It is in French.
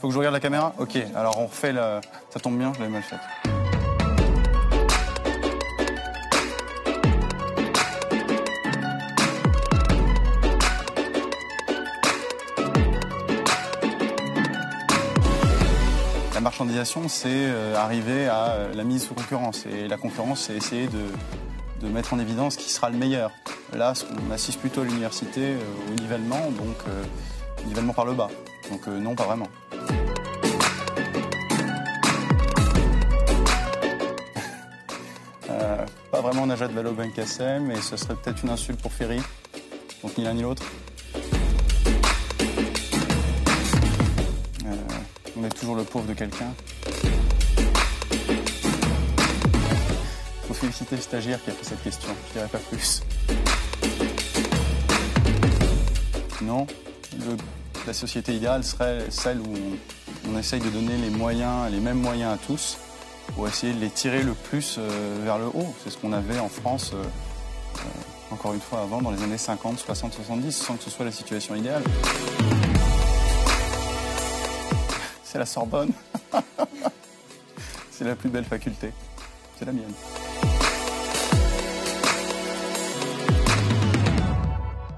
Faut que je regarde la caméra Ok, alors on refait la... Ça tombe bien, je l'avais mal faite. La marchandisation, c'est euh, arriver à euh, la mise sous concurrence. Et la concurrence, c'est essayer de, de mettre en évidence qui sera le meilleur. Là, on assiste plutôt à l'université euh, au nivellement, donc nivellement par le bas. Donc non, pas vraiment. Pas vraiment Najat Vallaud-Belkacem, mais ce serait peut-être une insulte pour Ferry. Donc ni l'un ni l'autre. Euh, on est toujours le pauvre de quelqu'un. faut féliciter le stagiaire qui a fait cette question. Je dirais pas plus. Non, la société idéale serait celle où on, on essaye de donner les moyens, les mêmes moyens à tous, pour essayer de les tirer le plus euh, vers le haut. C'est ce qu'on avait en France, euh, euh, encore une fois, avant, dans les années 50, 60, 70, sans que ce soit la situation idéale. C'est la Sorbonne. C'est la plus belle faculté. C'est la mienne.